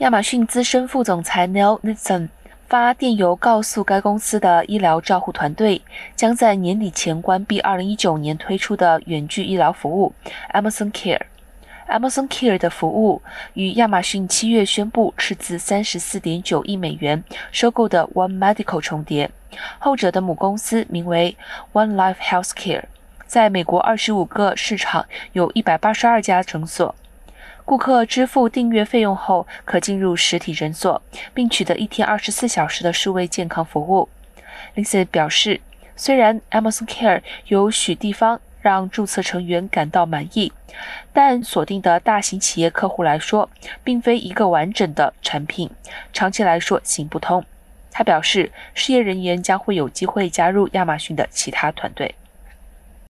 亚马逊资深副总裁 Neil n i s o n 发电邮告诉该公司的医疗照护团队，将在年底前关闭2019年推出的远距医疗服务 Amazon Care。Amazon Care 的服务与亚马逊七月宣布斥资34.9亿美元收购的 One Medical 重叠，后者的母公司名为 One Life Healthcare，在美国25个市场有一百八十二家诊所。顾客支付订阅费用后，可进入实体诊所，并取得一天二十四小时的数位健康服务。林森表示，虽然 Amazon Care 有许地方让注册成员感到满意，但锁定的大型企业客户来说，并非一个完整的产品，长期来说行不通。他表示，事业人员将会有机会加入亚马逊的其他团队。